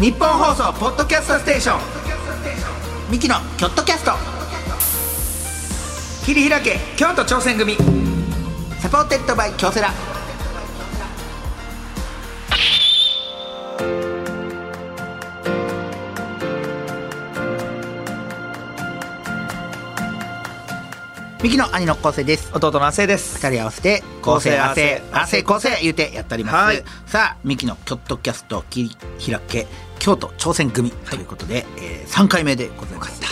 ニッポン放送ポッドキャストステーション。ミキのキョットキャスト。切り開け京都挑戦組。 supported by 京セラ。ミキの兄の昴生です。弟の亜生です。二人合わせて昴生亜生。亜生昴生言うてやっております、はい。さあミキのキョットキャスト切り開け京都挑戦組ということで、えー、3回目でございます。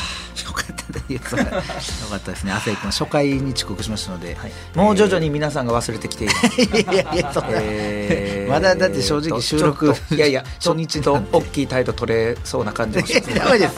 よかったよかったですね。亜生君初回に遅刻しましたので、もう徐々に皆さんが忘れてきている、いやいやそんな、えーまだだって正直収録いやいや初初日日と大きい態度取れそうな感じもしますダメです。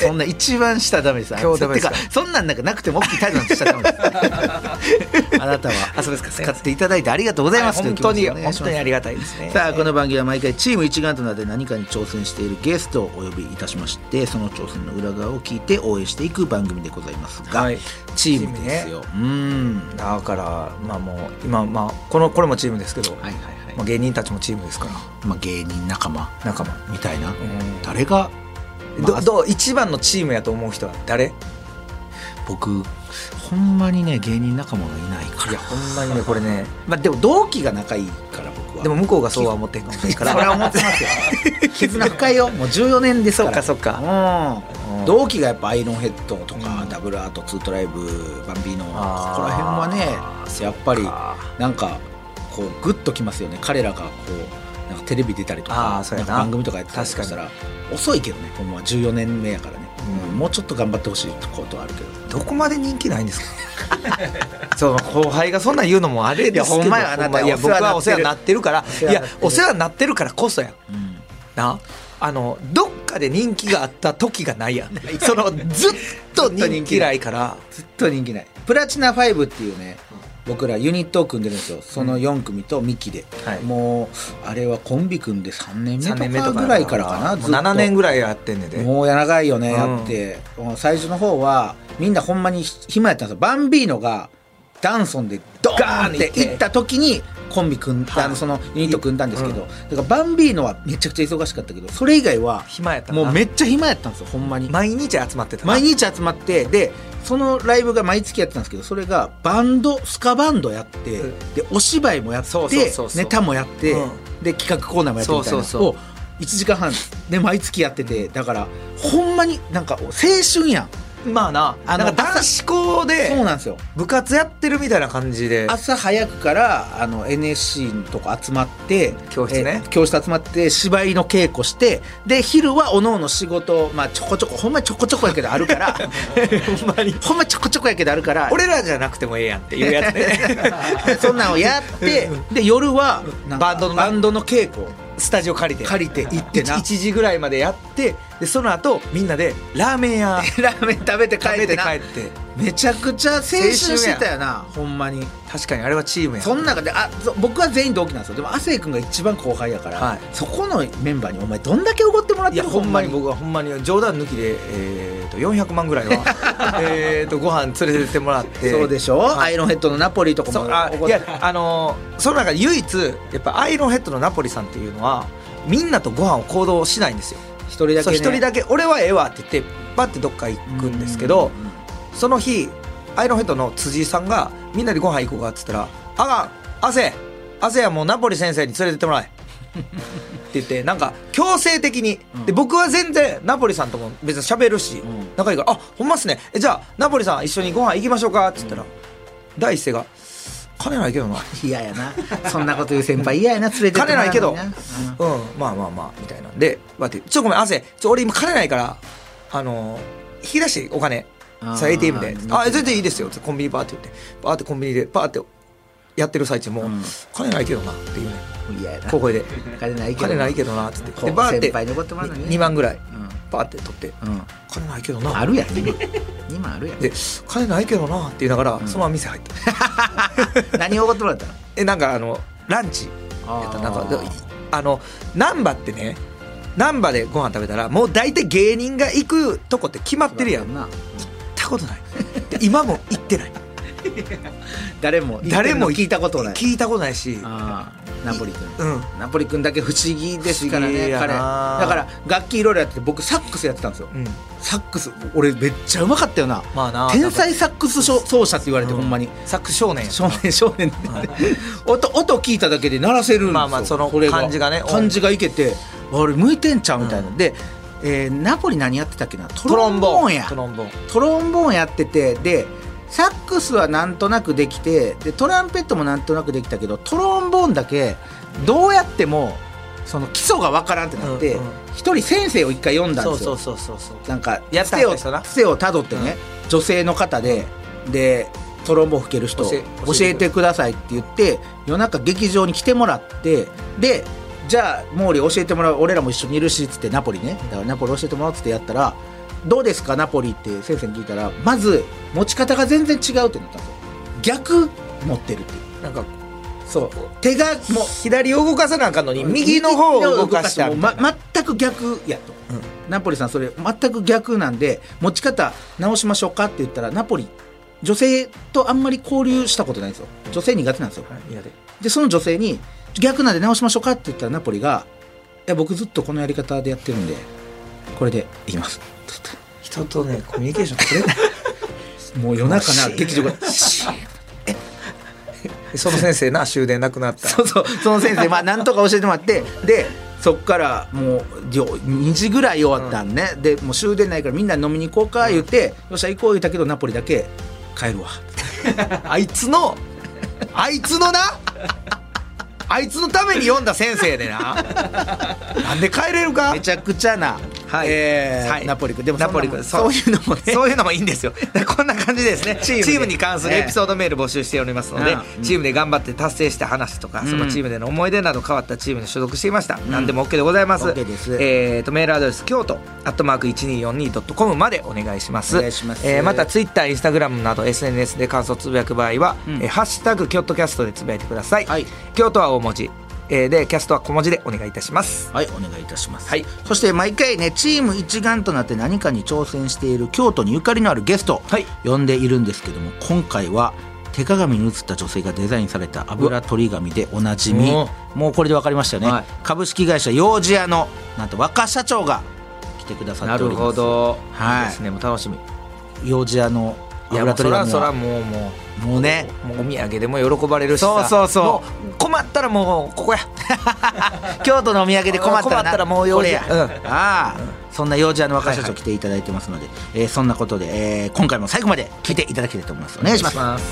そんな一番下ダメです。今日ダメですか？てそんなんなんかなくても大きい態度なんてしちゃダメです。あなたは。あそうですか。使っていただいてありがとうございます、本当にという気持ちでお願いします本当にありがたいですね。さあこの番組は毎回チーム一丸となって何かに挑戦しているゲストをお呼びいたしましてその挑戦の裏側を聞いて応援していく番組でございますが、はい。チームですよ、うん。だからまあもう今まあこのこれもチームですけど、はいはいはい、まあ、芸人たちもチームですから。まあ、芸人仲間。仲間。みたいな、ん。誰が、まあどどう一番のチームやと思う人は誰？僕ほんまにね芸人仲間がいないから。いやほんまにねこれね。まあでも同期が仲いいから僕は。でも向こうがそうは思ってんかもしれないかそれはら思ってますよ。絆深いよ。もう14年ですから。そっかそっうんうん。同期がやっぱアイロンヘッドとか、うん。ダブルアートツートライブバンビーノここら辺はねやっぱりか。なんかこうグッときますよね。彼らがこうなんかテレビ出たりとあか番組とかやってたりしたら遅いけどねほんまは。14年目やからね、うん。うんもうちょっと頑張ってほしいことはあるけど。どこまで人気ないんですか？そう後輩がそんなん言うのもあれですけど。いやほんまやあなたいや僕はお世話になってる。から。いやお世話になってるからこそやん。うん。な？あのどっかで人気があった時がないやん。そのずっと人気ないから。ずっと人気ない。プラチナ5っていうね僕らユニットを組んでるんですよ。その4組とミキで、はい。もうあれはコンビ組んで3年3年目とかぐらいからかなもう7年ぐらいやってんねんで。もうや長いよね、うん。やって最初の方はみんなほんまに暇やったんですよ。バンビーノがダンソンでドーンって。行った時にコンビ組んだ、はい。あのそのユニット組んだんですけど、うん。だからバンビーノはめちゃくちゃ忙しかったけどそれ以外は暇やったな。もうめっちゃ暇やったんですよほんまに。毎日集まってたな。毎日集まってでそのライブが毎月やってたんですけどそれがバンドスカバンドやって、うん。でお芝居もやってネタもやって、うん。で企画コーナーもやってみたいな。そうを1時間半。で毎月やっててだからほんまになんか青春やんまあなあのなんか男子校そうでなんですよ。部活やってるみたいな感じで。朝早くからあの NSC のとこ集まって教室ね。え教室集まって芝居の稽古してで昼はおのおの仕事まあちょこちょこほんまにちょこちょこやけどあるからほんまに。ほんまにちょこちょこやけどあるから 俺らじゃなくてもええやんっていうやつね。そんなんをやってで夜はバンドのバンドの稽古スタジオ借りて。借りて行ってな。1, 時ぐらいまでやってでその後みんなでラーメン屋。ラーメン食べて帰ってな。帰って。めちゃくちゃ青春してたよなほんまに。確かにあれはチームや。その中であそ僕は全員同期なんですよでも亜生君が一番後輩やから、はい。そこのメンバーにお前どんだけおごってもらってるいやほんまに。僕はほんまに冗談抜きで、えー、と400万ぐらいは えーとご飯連れてってもらって。そうでしょ、はい。アイロンヘッドのナポリとかもあいやあのーその中で唯一やっぱアイロンヘッドのナポリさんっていうのはみんなとご飯を行動しないんですよ一人だけ、ね、そう一人だけ俺はええわって言ってパッてどっか行くんですけどその日アイロンヘッドの辻井さんがみんなでご飯行こうかって言ったら「あかん汗汗はもうナポリ先生に連れてってもらえ」って言って なんか強制的に、うん。で僕は全然ナポリさんとも別に喋るし、ん。仲いいから「あほんまっすね。えじゃあナポリさん一緒にご飯行きましょうか」って言ったら、第一声が「金ないけどな」嫌やな。そんなこと言う先輩嫌やな連れて金ないけど。うん。うん。まあまあまあみたいなん。で待ってちょごめん汗ちょ俺今金ないからあの引き出してお金。さ ATM で「ああ全然いいですよ」ってコンビニバーって言って。バーってコンビニでバーってやってる最中もうん「金ないけどな」っていうね。嫌やな。小声で「金ないけど金ないけどな」ってでバーって先輩におごってもらうのに。ね2万ぐらい。うん。バーって取って。うん「金ないけどな」あるやん 2万あるやん。で「金ないけどな」って言いながらそのまま店入った。何おごってもらったの？えなんかあのランチ。やった。なんかであの難波ってね難波でご飯食べたらもう大体芸人が行くとこって決まってるやん。行っなたことない。で今も行ってない。誰も誰も聞いたことない。聞いたことないし。あナポリ君。うん。ナポリ君だけ不思議ですからね彼。だなから楽器いろいろやってて僕サックスやってたんですよ。うん。サックス俺めっちゃうまかったよな。まあな天才サックス奏奏者って言われて、うん。ほんまに。サックス少年や少年少年。音音聞いただけで鳴らせるんですよまあまあその感じがね感じがいけて俺向いてんちゃうみたいな、で、えーナポリ何やってたっけな？トロンボーンや。トロンボーン。トロンボーンやっててでサックスはなんとなくできてでトランペットもなんとなくできたけどトロンボーンだけどうやってもその基礎がわからんってなってうんうん。一、人先生を一回読んだんですよ。なんかやったつてを人な。つてをたどってね、女性の方ででトロンボーン吹ける人教えてください。って言って夜中劇場に来てもらってでじゃあ毛利教えてもらう俺らも一緒にいるしっつってナポリね。だからナポリ教えてもらおうっつってやったらどうですかナポリって先生に聞いたらまず持ち方が全然違うってなったんですよ。逆持ってるっていう。なんかそう。手がもう左を動かさなあかんのに右の方を動かしたま、全く逆やと、うん。ナポリさんそれ全く逆なんで持ち方直しましょうかって言ったらナポリ女性とあんまり交流したことないんですよ。女性苦手なんですよ。いやででその女性に逆なんで直しましょうかって言ったらナポリが「いや僕ずっとこのやり方でやってるんでこれでいきます」つって人とねコミュニケーション取れない。もう夜中な劇場が その先生な終電なくなった。そうそうその先生まあなんとか教えてもらってでそっからもうよ2時ぐらい終わったんね、でもう終電ないからみんな飲みに行こうか言って、よっしゃ行こう言ったけどナポリだけ帰るわ。あいつのあいつのなあいつのために読んだ先生でな。なんで帰れるか？めちゃくちゃな、はい。えーはい。ナポリ君。でもナポリ君。そう。いうのもね。そういうのもいいんですよ。こんな感じでですね。チチームで。ームに関するエピソードメール募集しておりますので、うん。チームで頑張って達成した話とか、うん。そのチームでの思い出など変わったチームに所属していました。何でも OK でございます。OK です。えーとメールアドレス京都アットマーク一二四二ドットコムまでお願いします。お願いします。えーまたツイッター、インスタグラムなど SNS で感想をつぶやく場合は、うん。えーハッシュタグ京都キャストでつぶやいてください。はい。京都は大文字、えーでキャストは小文字でお願いいたします。はいお願いいたします、はい。そして毎回ねチーム一丸となって何かに挑戦している京都にゆかりのあるゲスト、はい。呼んでいるんですけども今回は手鏡に映った女性がデザインされた油取り紙でおなじみ。おもうこれで分かりましたよね、はい。株式会社幼児屋のなんと若社長が来てくださっております。ど。はい。いいですね。もう楽しみ。幼児屋のいやも油取り紙うそらそらはもうもう。もうね。もうお土産でも喜ばれるしさ。そうそうそう。困ったらもうここや。京都のお土産で困ったらな。困ったらもう幼児これや、うん。ああ、そんな幼児屋の若社はいはい長来ていただいてますので、えーそんなことで、えー今回も最後まで聞いていただきたいと思います。お願いします。す。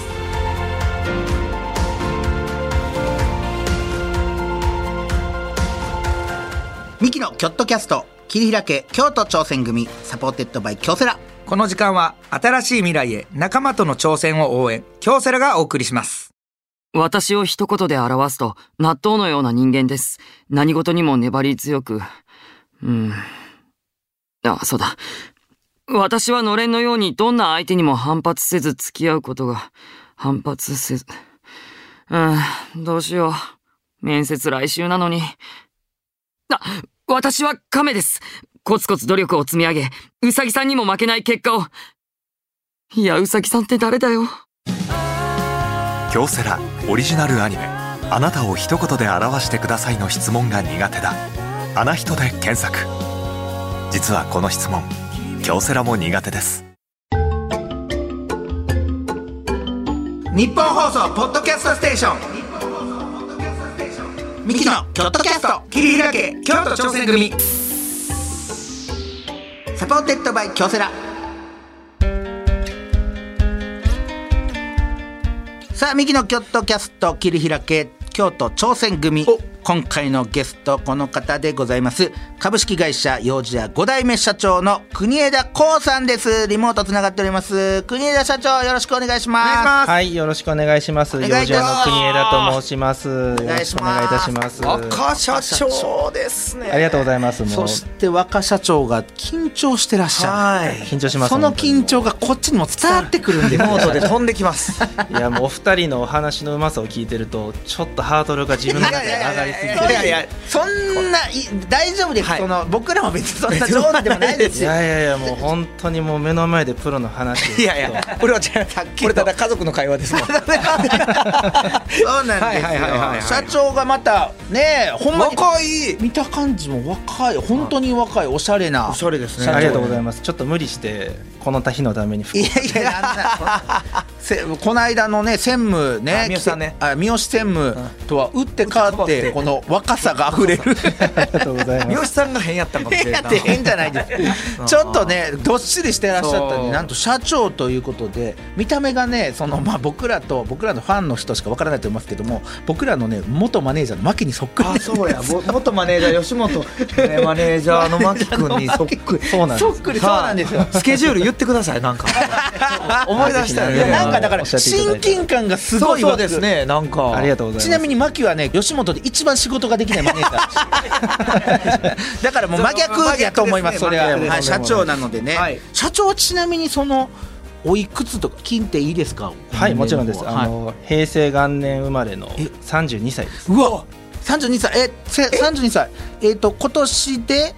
ミキのキョットキャスト切り開け京都挑戦組 supported by 京セラこの時間は新しい未来へ仲間との挑戦を応援京セラがお送りします私を一言で表すと、納豆のような人間です。何事にも粘り強く。うん。あ、そうだ。私はのれんのようにどんな相手にも反発せず付き合うことが、反発せず。うん、どうしよう。面接来週なのに。あ、私は亀です。コツコツ努力を積み上げ、うさぎさんにも負けない結果を。いや、うさぎさんって誰だよ。京セラオリジナルアニメ「あなたを一言で表してください」の質問が苦手だ「あな人」で検索。実はこの質問京セラも苦手です。ニッポン放送ポッドキャストステーション。ミキのキョットキャスト。切り開け京都挑戦組 supported by 京セラ。さあミキのキョットキャスト切り開け京都挑戦組。今回のゲストこの方でございます。株式会社幼児屋5代目社長の國枝昂さんです。リモートつながっております。國枝社長よろしくお願いします。はい、よろしくお願いします。幼願いいたします。児屋の国枝と申します。よろしくお願いいたします。赤社長ですね。ありがとうございます。そして若社長が緊張してらっしゃる。はい。緊張します。その緊張がこっちにも伝わってくるんで。リモートで飛んできます。いやもうお二人のお話のうまさを聞いてるとちょっとハードルが自分の中で上がりいやいやいやそんない大丈夫です、はい。その僕らも別にそんな上手でもないですいよやいやいやもう本当にもう目の前でプロの話を いやいやこれは違うこれただ家族の会話ですもん。そうなんですよ、はいはいはいはいはい。社長がまたねほんまに若い見た感じも若い本当に若いおしゃれなおしゃれですね。ありがとうございます。ちょっと無理してこの日のために服いやいやなんなせこの間のね専務ねあ三好さんね。あ三好専務とは打って変わってこの若さが溢れる。ありがとうござい三好ますさんが変やったんかもしれ変やな。いって変じゃないです。ちょっとねどっしりしてらっしゃったんそう。でなんと社長ということで見た目がねそのまあ僕らと僕らのファンの人しかわからないと思いますけども僕らのね元マネージャーの牧にそっくり。あそうや。ぼ元マネージャー吉本。ねマネージャーの牧君にそっくり。そうなんです。そっくり。そうなんですよ。スケジュール言ってくださいなんか。思い出したよねなんかだから親て近感がすそうそうごい湧くですねなんか。ありがとうございます。ちなみに牧はね吉本で一番仕事ができないマネージャーだ からもう真逆やと思いますそれは、真逆ですはい、社長なのでね、はい。社長はちなみにそのおいくつとか聞いていいですか？はいもちろんです、はい。あの平成元年生まれのえ？32歳です。うわ32歳。えせ32歳。えっ、と今年で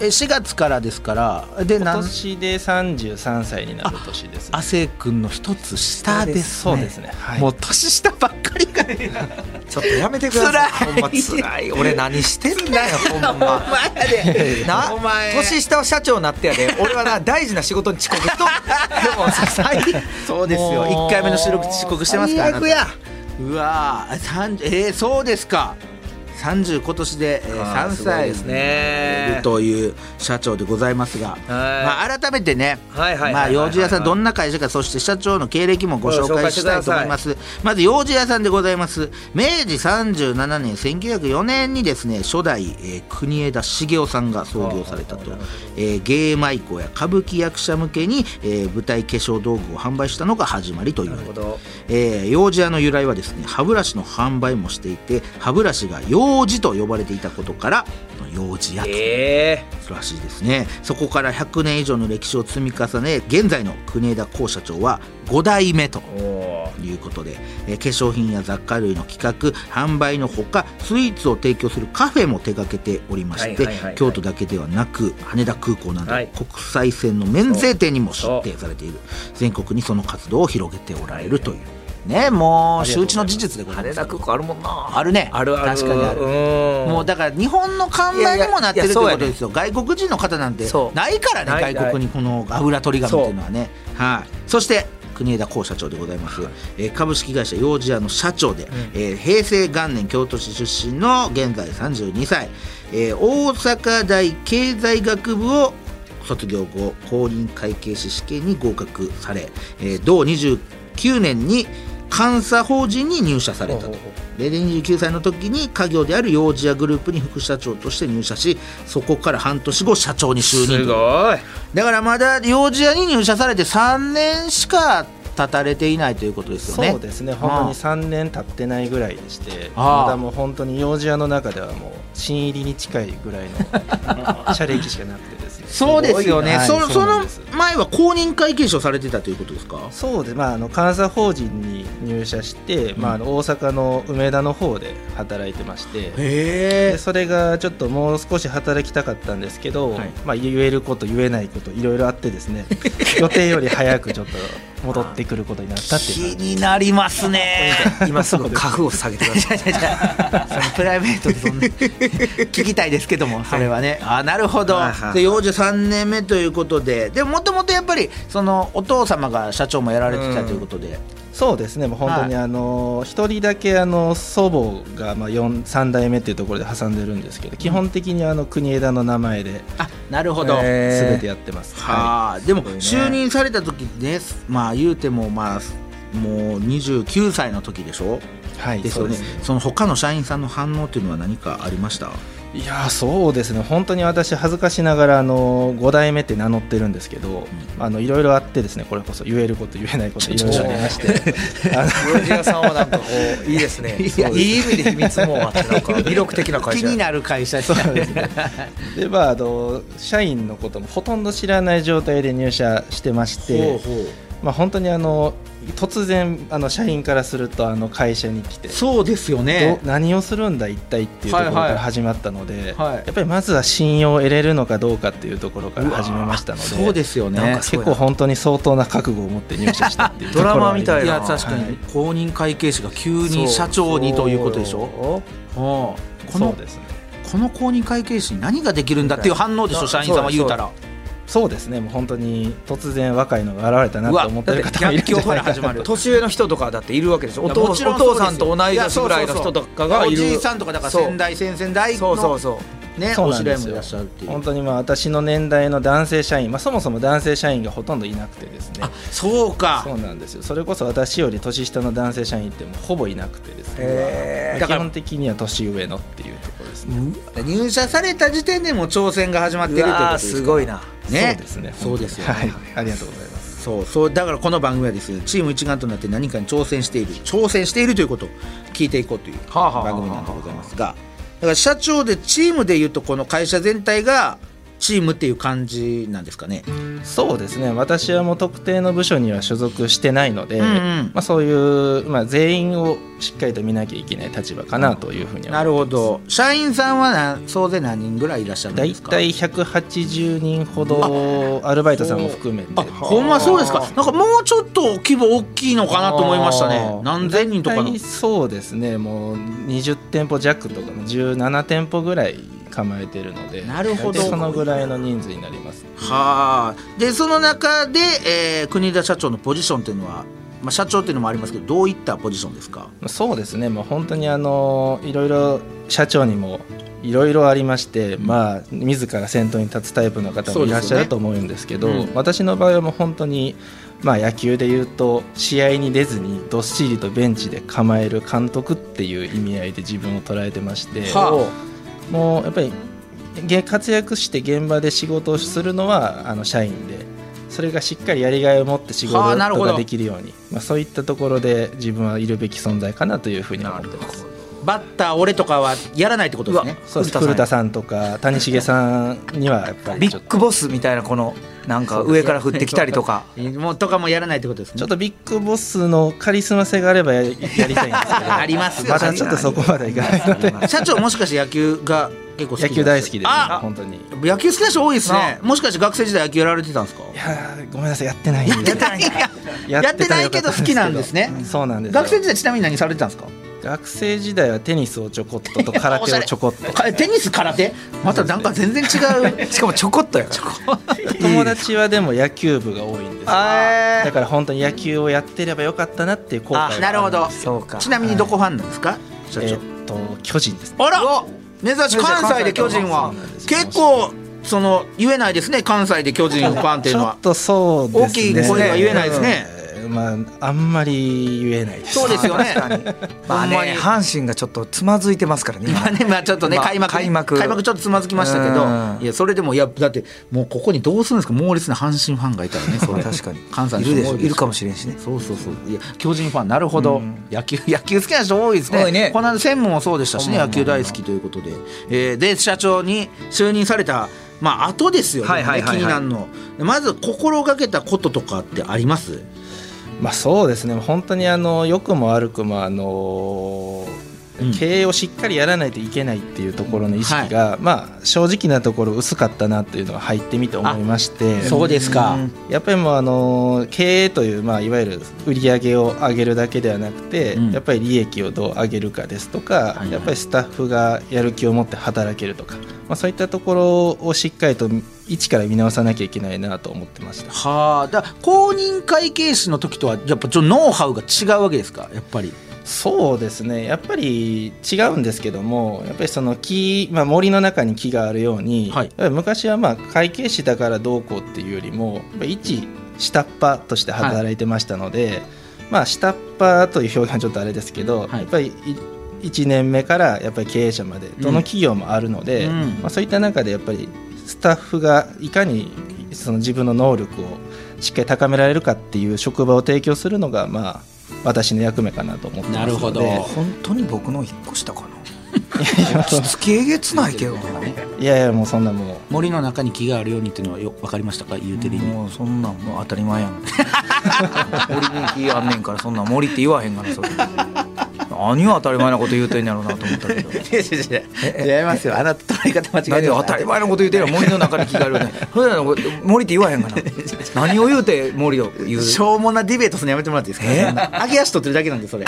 え4月からですからで今年で33歳になる年です亜生君の一つ下ですそうですね。はい。もう年下ばっかりが ちょっとやめてください。辛い。ほんま辛い。俺何してんだよほんおま前やで。なお前。年下は社長になってやで。俺はな大事な仕事に遅刻しとん。でもさ最そうですよ。もう1回目の収録遅刻してますから最悪や。うわー30えー、そうですか30今年で、えー、3あーすごい歳ですね。という社長でございますが、まあ、改めてねはいはいまあ幼児屋さんどんな会社かそして社長の経歴もご紹介したいと思います。まず幼児屋さんでございます。明治37年1904年にですね初代、えー国枝茂雄さんが創業されたと、えー芸舞妓や歌舞伎役者向けに、えー舞台化粧道具を販売したのが始まりと言われていますえー幼児屋の由来はですね歯ブラシの販売もしていて歯ブラシが幼児と呼ばれていたことから幼児屋と。え。らしいですね。そこから100年以上の歴史を積み重ね現在の国枝幸社長は5代目ということで、えー化粧品や雑貨類の企画販売のほかスイーツを提供するカフェも手掛けておりまして、京都だけではなく羽田空港などはい。国際線の免税店にも出店されている。全国にその活動を広げておられるというねもう周知の事実でございます。羽田空港あるもんな。あるね。あるある。確かにある。うん。もうだから日本の看板にもなってるってことですよ。い外国人の方なんてないからね外国にこの油取り紙っていうのはね。はい。そして国枝幸社長でございます、えー株式会社幼児屋の社長で、えー平成元年京都市出身の現在32歳、えー大阪大経済学部を卒業後公認会計士試験に合格され、えー同29年に監査法人に入社されたと。で29歳の時に家業である幼児屋グループに副社長として入社しそこから半年後社長に就任すとごい。だからまだ幼児屋に入社されて3年しか経たれていないということですよね。そうですね。本当に3年経ってないぐらいでしてまだもう本当に幼児屋の中ではもう新入りに近いぐらいの 社歴しかなくてそうですよね、はい。そその前は公認会計士をされてたということですか？そうです、まあ、あの監査法人に入社して、まあ、あの大阪の梅田の方で働いてましてそれがちょっともう少し働きたかったんですけど、はい。まあ、言えること言えないこといろいろあってですね 予定より早くちょっと戻ってくることになったっていう気になりますね。今すぐ 家具を下げてください。プライベートでそんな 聞きたいですけどもそれはね、あなるほど、はいはいで幼児3年目ということででももともとやっぱりそのお父様が社長もやられてたということで、そうですね。もう本当にあの一人だけあの祖母がまあ4 3代目っていうところで挟んでるんですけど基本的にあの国枝の名前であなるほど、へー。全てやってます、はあ。でも就任された時ねまあ言うてもまあもう29歳の時でしょ？はい、ですよね。そね。その他の社員さんの反応っていうのは何かありました？いやーそうですね。本当に私恥ずかしながらあの5代目って名乗ってるんですけど、あのいろいろあってですねこれこそ言えること言えないこといろいろありまして。あの幼児屋さんはなんかこういいですね。いやい意味で秘密もあってなんか 魅力的な会社気になる会社ですね。でまああの社員のこともほとんど知らない状態で入社してましてほうほうまあ、本当にあの突然あの社員からするとあの会社に来てそうですよね。ど何をするんだ一体っていうところかはいはいら始まったので、はい。やっぱりまずは信用を得れるのかどうかっていうところから始めましたのでそうですよね。結構本当に相当な覚悟を持って入社したっていう ドラマみたいな。い。や確かに公認会計士が急に社長にということでしょ。う。ん。このそうですね。この公認会計士に何ができるんだっていう反応でしょ社員さんは言うたら。そうですねもう本当に突然若いのが現れたなと思ってる方もいるんじゃないかなから始まる年上の人とかだっているわけでしょ。お父さんと同い年ぐらいの人とかがいる。おじいさんとかだからそう。先代先々代そうそうのそうねそうおなんですよ。本当にまあ私の年代の男性社員、まあ、そもそも男性社員がほとんどいなくてですね。あそうか。そうなんですよ。それこそ私より年下の男性社員ってもうほぼいなくてですね、基本的には年上のっていうところですね、入社された時点でもう挑戦が始まってるということですすごいな。ね。そうですね。そうですよね。はい。ありがとうございます。そうそうだからこの番組はですねチーム一丸となって何かに挑戦している挑戦しているということを聞いていこうというはあはあはあ番組なんでございますがだから社長でチームでいうとこの会社全体がチームっていう感じなんですかね。そうですね。私はもう特定の部署には所属してないので、うんうん。まあ、そういう、まあ、全員をしっかりと見なきゃいけない立場かなというふうにはなるほど。社員さんはな総勢何人ぐらいいらっしゃるんですか？たい180人ほどアルバイトさんも含めて。あほんまそうですか？なんかもうちょっと規模大きいのかなと思いましたね。何千人とかの。大体そうですね。もう20店舗弱とかの17店舗ぐらい構えてるのでなるほど。そのぐらいの人数になります。はあ。でその中で、えー国田社長のポジションっていうのは、まあ、社長っていうのもありますけどどういったポジションですか？そうですね。もう本当にあのいろいろ社長にもいろいろありまして、まあ自ら先頭に立つタイプの方もいらっしゃると思うんですけどねうん。私の場合はもう本当にまあ野球でいうと試合に出ずにどっしりとベンチで構える監督っていう意味合いで自分を捉えてまして、はもうやっぱり活躍して現場で仕事をするのはあの社員でそれがしっかりやりがいを持って仕事ができるように、まあ、そういったところで自分はいるべき存在かなというふうに思ってます。バッター俺とかはやらないってことですね。そうです古田さん。とか谷繁さんにはやっぱり。ビッグボスみたいなこのなんか上から降ってきたりとか。もうとかもやらないってことですね。ちょっとビッグボスのカリスマ性があればややりたいんですけど。ありますよ。まだちょっとそこまでいかないので。社長もしかして野球が結構好き野球大好きで本当に。い野球好きな人多いですね。もしかして学生時代野球やられてたんですか？やーごめんなさいやってないやってない。けど好きなんですね。そうなんですよ。学生時代ちなみに何されてたんですか？学生時代はテニスをちょこっとと空手をちょこっと。かテニス空手？またなんか全然違う。しかもちょこっとやから 友達はでも野球部が多いんですだから本当に野球をやってればよかったなっていう後悔なるほど。そうか。ちなみにどこファンなんですか？社長。えーっと巨人ですね。あら！珍しい。関西で巨人は。結構その言えないですね。関西で巨人ファンっていうのは。ちょっとそうですね。大きい声では言えないですね。えーまああんまり言えないです。そうですよね。まあね。阪神がちょっとつまずいてますからねまあねまあちょっとねまあ開幕開幕。開幕ちょっとつまずきましたけどうん。いやそれでもいやだってもうここにどうするんですか？猛烈な阪神ファンがいたらねそれ。まあ確かに。関西のいるでしょいるかもしれんしね。そうそうそう。いや巨人ファンなるほど、うん。野球 野球好きな人多いですね。この間専務もそうでしたしね野球大好きということで、えーで社長に就任されたまあ後ですよね、気になるの。まず心がけたこととかってあります？まあそうですね。本当にあの良くも悪くもあのうん。経営をしっかりやらないといけないっていうところの意識が、まあ正直なところ薄かったなっていうのが入ってみて思いましてそうですか。やっぱりもうあの経営という、まあ、いわゆる売り上げを上げるだけではなくて、うん。やっぱり利益をどう上げるかですとか、はい。やっぱりスタッフがやる気を持って働けるとか、まあ、そういったところをしっかりと一から見直さなきゃいけないなと思ってました。はあだ公認会計士の時とはやっぱちょっとノウハウが違うわけですか？やっぱり。そうですね。やっぱり違うんですけどもやっぱりその木、まあ、森の中に木があるように、はい。昔はまあ会計士だからどうこうっていうよりも一下っ端として働いてましたので、まあ下っ端という表現はちょっとあれですけど、はい。やっぱり1年目からやっぱり経営者までどの企業もあるので、うん。まあ、そういった中でやっぱりスタッフがいかにその自分の能力をしっかり高められるかっていう職場を提供するのがまあ私の役目かなと思ってますので。なるほど。本当に僕の一個下かなしつけえげつないけど。ないいやいやもうそんなもう。森の中に木があるようにっていうのはよ分かりましたか？言うてる意味。もうそんなんもう当たり前やん。森に木あんねんからそんなん森って言わへんがなそれ何を当たり前なこと言うてんやろうなと思ったけど。いやいやいやいや違いますよ。あなた捉え方間違えて当たり前なこと言うてんやろ森の中に木があるよねそれなの森って言わへんがな。何を言うて森を言う？しょうもなディベートするのやめてもらっていいですか、上げ足取ってるだけなんでそれ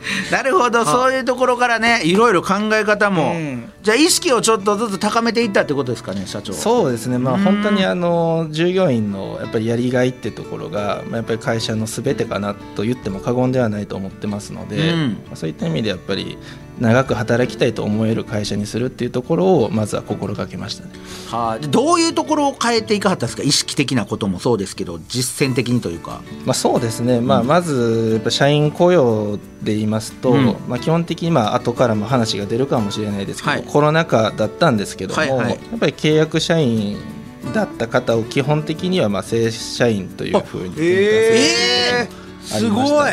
なるほどそういうところからねいろいろ考え方も、うん。じゃあ意識をちょっとずつ高めていったってことですかね社長そうですね。まあうん。本当にあの従業員のやっぱりやりがいってところが、まあ、やっぱり会社の全てかなと言っても過言ではないと思ってますので、うん。まあそういった意味でやっぱり長く働きたいと思える会社にするっていうところをまずは心がけましたね。はあ、でどういうところを変えていかはったんですか？意識的なこともそうですけど実践的にというか。まあ、そうですね、まあ、まずやっぱ社員雇用で言いますと、うん。まあ、基本的にまあ後からも話が出るかもしれないですけど、はい。コロナ禍だったんですけども、はいはい。やっぱり契約社員だった方を基本的にはまあ正社員というふうにえー、すごい。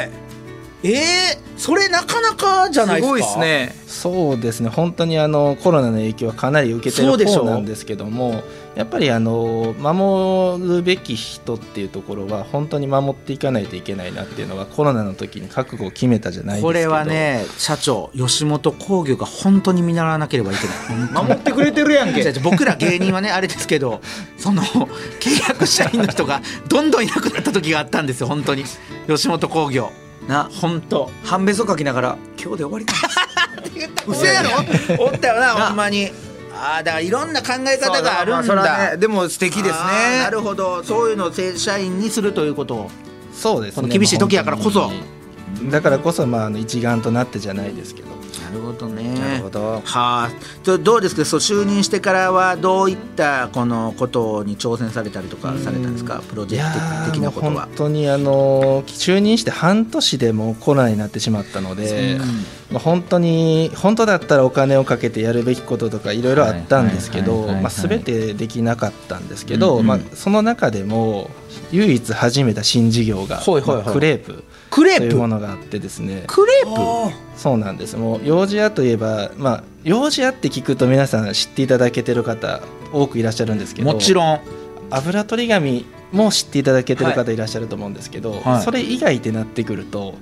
えー、それなかなかじゃないですか？すごいですね。そうですね。本当にあのコロナの影響はかなり受けてるそうでしょ方なんですけどもやっぱりあの守るべき人っていうところは本当に守っていかないといけないなっていうのはコロナの時に覚悟を決めたじゃないですけど。これはね社長吉本興業が本当に見習わなければいけない。守ってくれてるやんけ。僕ら芸人はねあれですけどその契約社員の人がどんどんいなくなった時があったんですよ本当に。吉本興業な。本当。半べそ書きながら今日で終わりなんです嘘やろ？おったよなほんまに。ああだからいろんな考え方があるんだ。ねでも素敵ですあーなねるほど。そういうのを正社員にするということを。そうですね。この厳しい時やからこそだからこそまああの一丸となってじゃないですけど。なるほどね。なるほど。はあ。どどうですか？そう就任してからはどういったこのことに挑戦されたりとかされたんですか？プロジェクト的なことは。本。当にあの就任して半年でもうコロナになってしまったので、まあ、本当に本当だったらお金をかけてやるべきこととかいろいろあったんですけどまあ全てできなかったんですけど、うんうんまあ、その中でも唯一始めた新事業が、はいはいはい。まあクレープクレープ。というものがあってですね。クレーそうなんです。もう幼児屋といえば、まあ、幼児屋って聞くと皆さん知っていただけてる方多くいらっしゃるんですけプどもちろん。油取り紙も知っていただけてる方いらっしゃると思うんですけど、はい。それ以外ってなってくると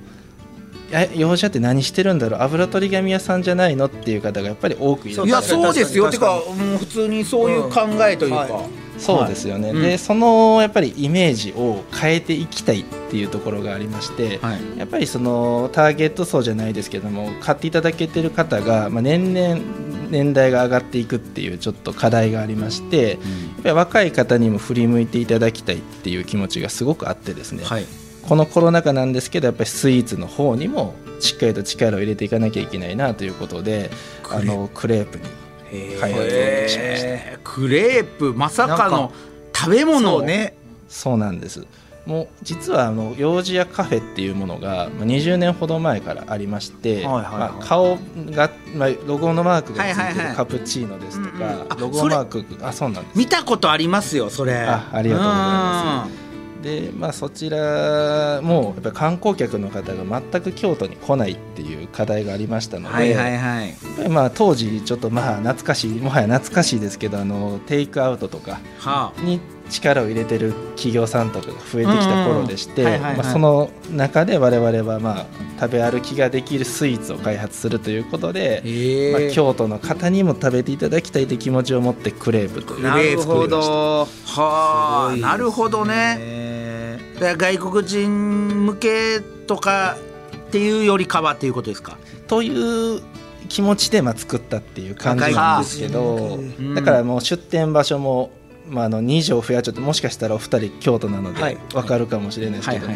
え幼児屋って何してるんだろう？油取り紙屋さんじゃないのっていう方がやっぱり多くいらっいやしゃる。そうですよ。て確かかもう普通にそういう考えというか、うん。はそうですよね、はいうん。でそのやっぱりイメージを変えていきたい。っていうところがありまして、はい。やっぱりそのターゲット層じゃないですけども買っていただけてる方が、まあ、年々年代が上がっていくっていうちょっと課題がありましてやっぱり若い方にも振り向いていただきたいっていう気持ちがすごくあってですね、はい。このコロナ禍なんですけどやっぱりスイーツの方にもしっかりと力を入れていかなきゃいけないなということであのクレープに開発をしました。クレープまさかのか食べ物ね。そうなんですもう実はあの幼児やカフェっていうものがまあ20年ほど前からありまして、はいはいはい。まあ、顔が、まあ、ロゴのマークがついてるカプチーノですとか、あロゴマークあそうなんです。見たことありますよそれ。あありがとうございます。で、まあ、そちらもやっぱり観光客の方が全く京都に来ないっていう課題がありましたので、はいはいはい。やっぱりまあ当時ちょっとまあ懐かしいもはや懐かしいですけどあのテイクアウトとかはに力を入れてる企業さんとかが増えてきた頃でしてその中で我々はまあ食べ歩きができるスイーツを開発するということあで、へまあ、京都の方にも食べていただきたいという気持ちを持ってクレープというなるほど。はあなるほどね。外国人向けとかっていうよりかはっていうことですか？という気持ちでまあ作ったっていう感じなんですけどうんだからもう出店場所も、まあ、あの2条増やちょっともしかしたらお二人京都なのはい。で分かるかもしれないですけど、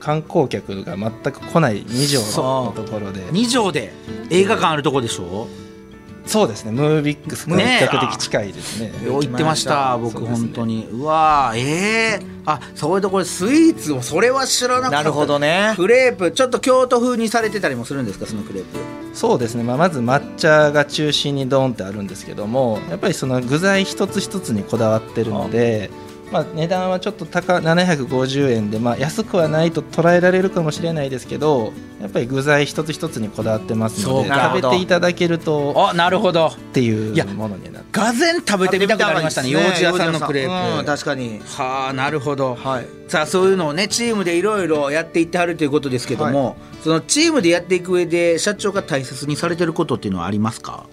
観光客が全く来ない2条のところで。二条で映画館あるとこでしょ？そうですね。ムービックスから比較的近いですね。よう言ってました僕ね。本当に。うわーええあそういうところでスイーツをそれは知らなかった。なるほどね。クレープちょっと京都風にされてたりもするんですかそのクレープ。そうですね、まあ、まず抹茶が中心にドーンってあるんですけどもやっぱりその具材一つ一つにこだわってるのでまあ、値段はちょっと高750円で、まあ、安くはないと捉えられるかもしれないですけどやっぱり具材一つ一つにこだわってますので食べていただけるとあなるほど。っていうものになってがぜん食べてみたくなりましたね幼児屋さんのクレープ、うん確かに。はあなるほど、はい。さあそういうのをねチームでいろいろやっていってはるということですけども、そのチームでやっていく上で社長が大切にされてることっていうのはありますか？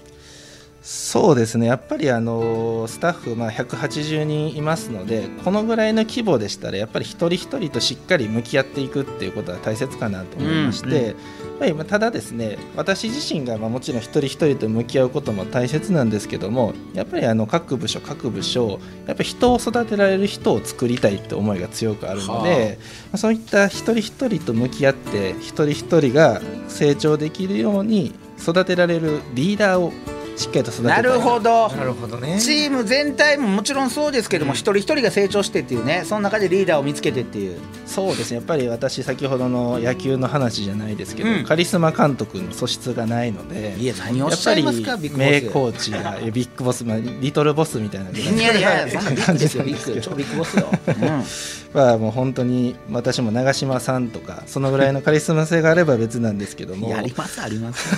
そうですね。やっぱりあのスタッフまあ180人いますのでこのぐらいの規模でしたらやっぱり一人一人としっかり向き合っていくっていうことは大切かなと思いまして、うんやっぱりまあただですね私自身がまあもちろん一人一人と向き合うことも大切なんですけどもやっぱりあの各部署各部署やっぱり人を育てられる人を作りたいって思いが強くあるので、まあそういった一人一人と向き合って一人一人が成長できるように育てられるリーダーをしっかりと育てたな。いるほど。なるほどね。チーム全体ももちろんそうですけども、一人一人が成長してっていうねその中でリーダーを見つけてっていう。そうですね。やっぱり私先ほどの野球の話じゃないですけど、うん。カリスマ監督の素質がないのでいや何をおっやっぱりしゃいますかビッグボス。名コーチやビッグボス、まあ、リトルボスみたいなぐらいいやいやいやそんなビッグですよ。ビッグ感じですけど超ビッグボスよ、うんまあもう本当に私も長嶋さんとかそのぐらいのカリスマ性があれば別なんですけども。いやありますあります。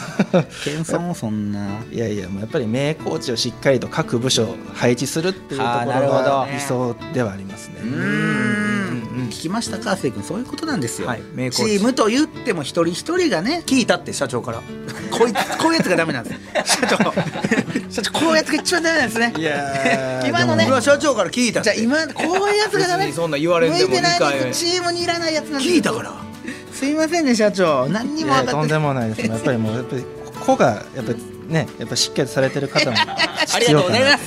謙遜もそんな。いやいやもうやっぱり名コーチをしっかりと各部署配置するっていうところはあなるほど。が理想ではありますね。うーん。聞きましたか亜生君そういうことなんですよ、はい名コチーチ。ームと言っても一人一人がね聞いたって社長から。こいつこういうやつがダメなんです。社長 社長こういうやつが一番ダメなんですね。いやー今のね。今社長から聞いたじゃあ今こういうやつがダメそんな言われんでも向いてない理解チームにいらないやつなんです聞いたから。すいませんね社長。何にいも分かってやとんでもないです。やっぱりもうやっぱり個がやっぱりねやっぱしっかりされてる方も ありがとうございま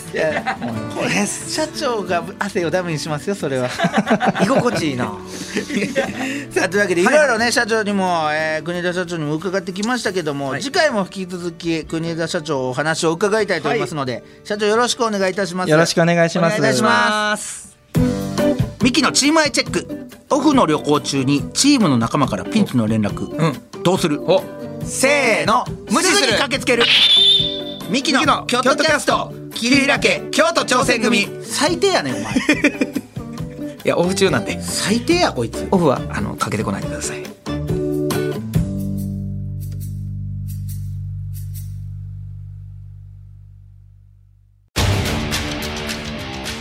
す。社長が汗をダメにしますよそれは。居心地いいな。さあというわけでい。ろいろね社長にも、えー国枝社長にも伺ってきましたけども、はい。次回も引き続き国枝社長お話を伺いたいと思いますので、社長よろしくお願いいたします。よろしくお願いします。お願いします。ミキのチームアイチェック。オフの旅行中にチームの仲間からピンチの連絡、うん。どうする？おせーの。無視する。すぐに駆けつける。ミキの京都キャスト。桐平家京都挑戦組。最低やねんお前。いやオフ中なんで。最低やこいつ。オフはあのかけてこないでください。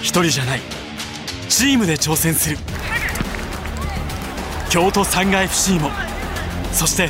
一人じゃない。チームで挑戦する。京都サンガ FC も。そして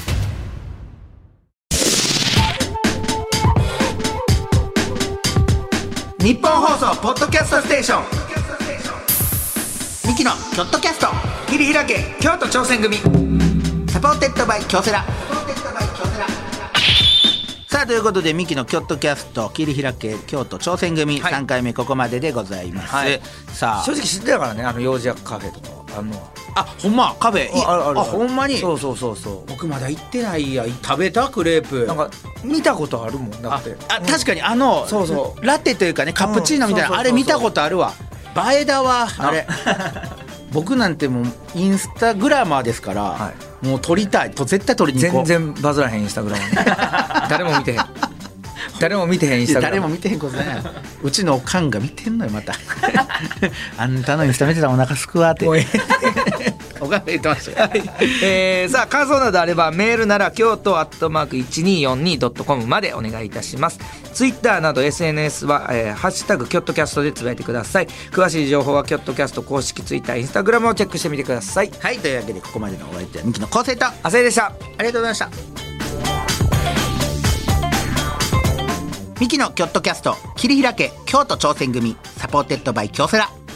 ニッポン放送ポッドキャストステーション。ミキのキョットキャスト。切り開け京都挑戦組。 supported by 京セラ。さあということでミキのキョットキャスト切り開け京都挑戦組。はい。3回目ここまででございます、はい。さあ。正直知ってたからねあの幼児屋カフェとかあのあほんまカフェいあるあほんまに？そうそうそうそ僕まだ行ってないや食べたクレープ。うなんか見たことあるもんだあって。あ確かにあのそうそう。ラテというかねカプチーノみたいな、あれ見たことあるわ。映えだわあ。れ。僕なんてもうインスタグラマーですから、はもう撮りたい。と絶対撮りに行こう。全然バズらへんインスタグラム。誰も見てへん。誰も見てへんインいスタグラム。や誰も見てへんことない。やうちのおかんが見てんのよまた。あんたのインスタ見てたらお腹すくわっておかんが言ってましたよ。えーさあ感想などあればメールなら京都アットマーク 1242.com までお願いいたします。ツイッターなど SNS は、えーハッシュタグキョットキャストでつぶやいてください。詳しい情報はキョットキャスト公式ツイッターインスタグラムをチェックしてみてください。はいというわけでここまでのお相手はミキの昴生とあ亜生でした。りがとうございました。ミキのキョットキャスト切り開け京都挑戦組 supported by 京セラ